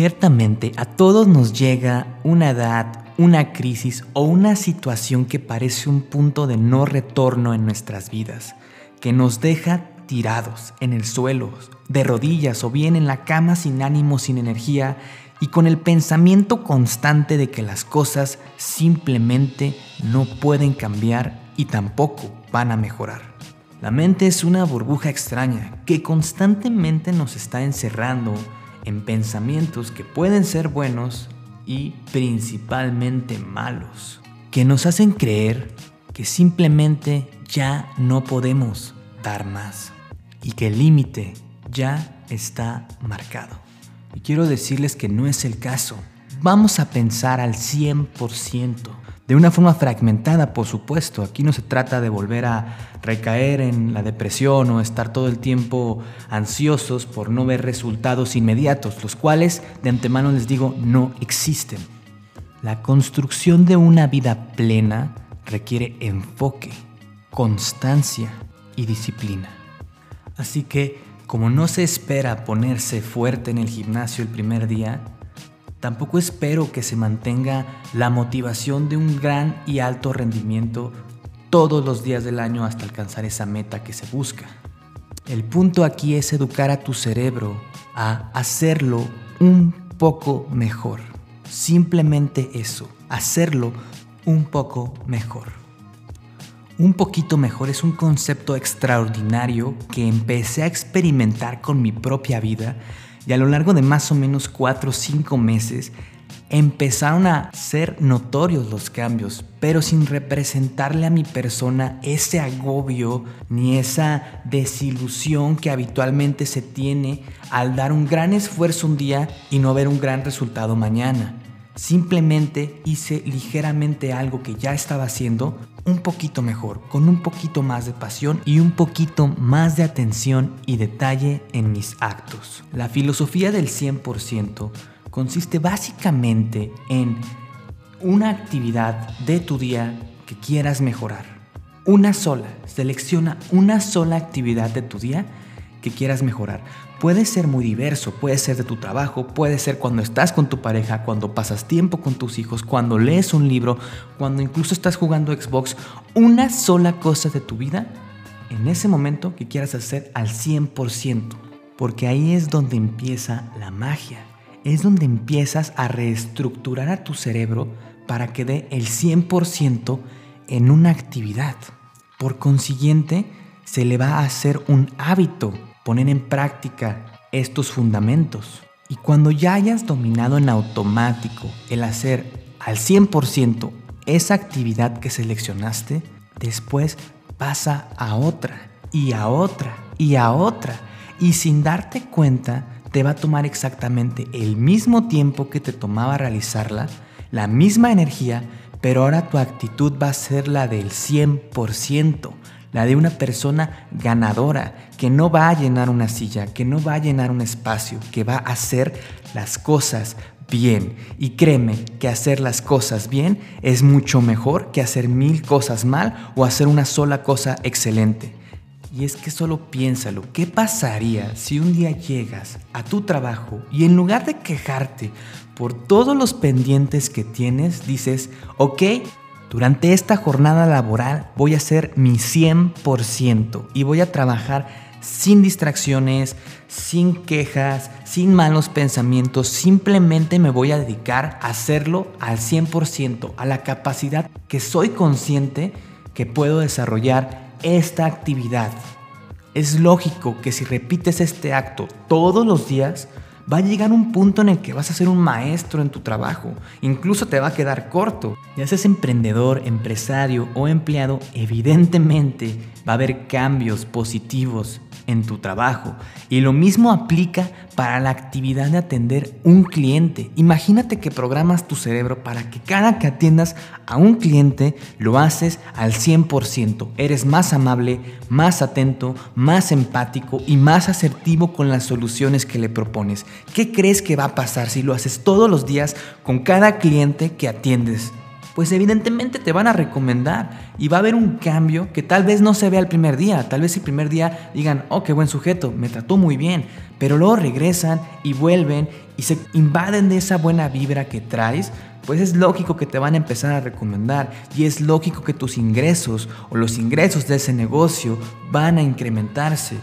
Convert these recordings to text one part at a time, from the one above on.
Ciertamente a todos nos llega una edad, una crisis o una situación que parece un punto de no retorno en nuestras vidas, que nos deja tirados en el suelo, de rodillas o bien en la cama sin ánimo, sin energía y con el pensamiento constante de que las cosas simplemente no pueden cambiar y tampoco van a mejorar. La mente es una burbuja extraña que constantemente nos está encerrando en pensamientos que pueden ser buenos y principalmente malos, que nos hacen creer que simplemente ya no podemos dar más y que el límite ya está marcado. Y quiero decirles que no es el caso. Vamos a pensar al 100% de una forma fragmentada, por supuesto. Aquí no se trata de volver a recaer en la depresión o estar todo el tiempo ansiosos por no ver resultados inmediatos, los cuales de antemano les digo no existen. La construcción de una vida plena requiere enfoque, constancia y disciplina. Así que, como no se espera ponerse fuerte en el gimnasio el primer día, Tampoco espero que se mantenga la motivación de un gran y alto rendimiento todos los días del año hasta alcanzar esa meta que se busca. El punto aquí es educar a tu cerebro a hacerlo un poco mejor. Simplemente eso, hacerlo un poco mejor. Un poquito mejor es un concepto extraordinario que empecé a experimentar con mi propia vida y a lo largo de más o menos 4 o 5 meses empezaron a ser notorios los cambios, pero sin representarle a mi persona ese agobio ni esa desilusión que habitualmente se tiene al dar un gran esfuerzo un día y no ver un gran resultado mañana. Simplemente hice ligeramente algo que ya estaba haciendo un poquito mejor, con un poquito más de pasión y un poquito más de atención y detalle en mis actos. La filosofía del 100% consiste básicamente en una actividad de tu día que quieras mejorar. Una sola, selecciona una sola actividad de tu día que quieras mejorar. Puede ser muy diverso, puede ser de tu trabajo, puede ser cuando estás con tu pareja, cuando pasas tiempo con tus hijos, cuando lees un libro, cuando incluso estás jugando Xbox. Una sola cosa de tu vida en ese momento que quieras hacer al 100%, porque ahí es donde empieza la magia. Es donde empiezas a reestructurar a tu cerebro para que dé el 100% en una actividad. Por consiguiente, se le va a hacer un hábito poner en práctica estos fundamentos. Y cuando ya hayas dominado en automático el hacer al 100% esa actividad que seleccionaste, después pasa a otra y a otra y a otra. Y sin darte cuenta, te va a tomar exactamente el mismo tiempo que te tomaba realizarla, la misma energía, pero ahora tu actitud va a ser la del 100% la de una persona ganadora, que no va a llenar una silla, que no va a llenar un espacio, que va a hacer las cosas bien. Y créeme que hacer las cosas bien es mucho mejor que hacer mil cosas mal o hacer una sola cosa excelente. Y es que solo piénsalo, ¿qué pasaría si un día llegas a tu trabajo y en lugar de quejarte por todos los pendientes que tienes, dices, ok, durante esta jornada laboral voy a hacer mi 100% y voy a trabajar sin distracciones, sin quejas, sin malos pensamientos. Simplemente me voy a dedicar a hacerlo al 100%, a la capacidad que soy consciente que puedo desarrollar esta actividad. Es lógico que si repites este acto todos los días, Va a llegar un punto en el que vas a ser un maestro en tu trabajo. Incluso te va a quedar corto. Ya seas emprendedor, empresario o empleado, evidentemente va a haber cambios positivos en tu trabajo. Y lo mismo aplica para la actividad de atender un cliente. Imagínate que programas tu cerebro para que cada que atiendas a un cliente lo haces al 100%. Eres más amable, más atento, más empático y más asertivo con las soluciones que le propones. ¿Qué crees que va a pasar si lo haces todos los días con cada cliente que atiendes? pues evidentemente te van a recomendar y va a haber un cambio que tal vez no se vea el primer día, tal vez el primer día digan, oh, qué buen sujeto, me trató muy bien, pero luego regresan y vuelven y se invaden de esa buena vibra que traes, pues es lógico que te van a empezar a recomendar y es lógico que tus ingresos o los ingresos de ese negocio van a incrementarse.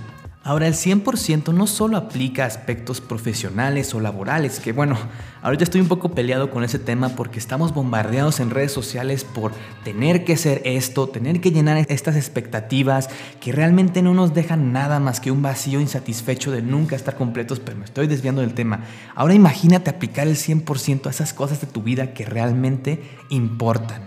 Ahora, el 100% no solo aplica aspectos profesionales o laborales, que bueno, ahorita estoy un poco peleado con ese tema porque estamos bombardeados en redes sociales por tener que ser esto, tener que llenar estas expectativas que realmente no nos dejan nada más que un vacío insatisfecho de nunca estar completos, pero me estoy desviando del tema. Ahora imagínate aplicar el 100% a esas cosas de tu vida que realmente importan.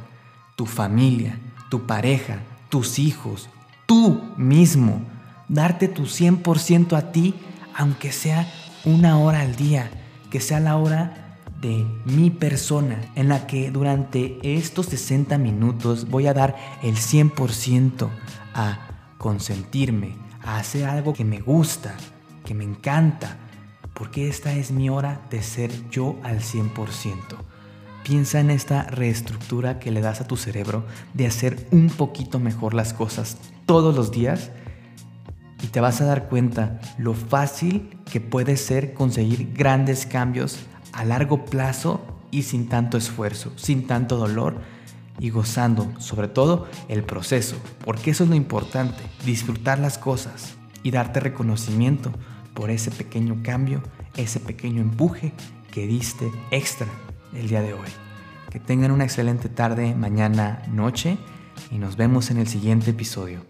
Tu familia, tu pareja, tus hijos, tú mismo darte tu 100% a ti, aunque sea una hora al día, que sea la hora de mi persona, en la que durante estos 60 minutos voy a dar el 100% a consentirme, a hacer algo que me gusta, que me encanta, porque esta es mi hora de ser yo al 100%. Piensa en esta reestructura que le das a tu cerebro de hacer un poquito mejor las cosas todos los días y te vas a dar cuenta lo fácil que puede ser conseguir grandes cambios a largo plazo y sin tanto esfuerzo, sin tanto dolor y gozando sobre todo el proceso, porque eso es lo importante, disfrutar las cosas y darte reconocimiento por ese pequeño cambio, ese pequeño empuje que diste extra el día de hoy. Que tengan una excelente tarde, mañana, noche y nos vemos en el siguiente episodio.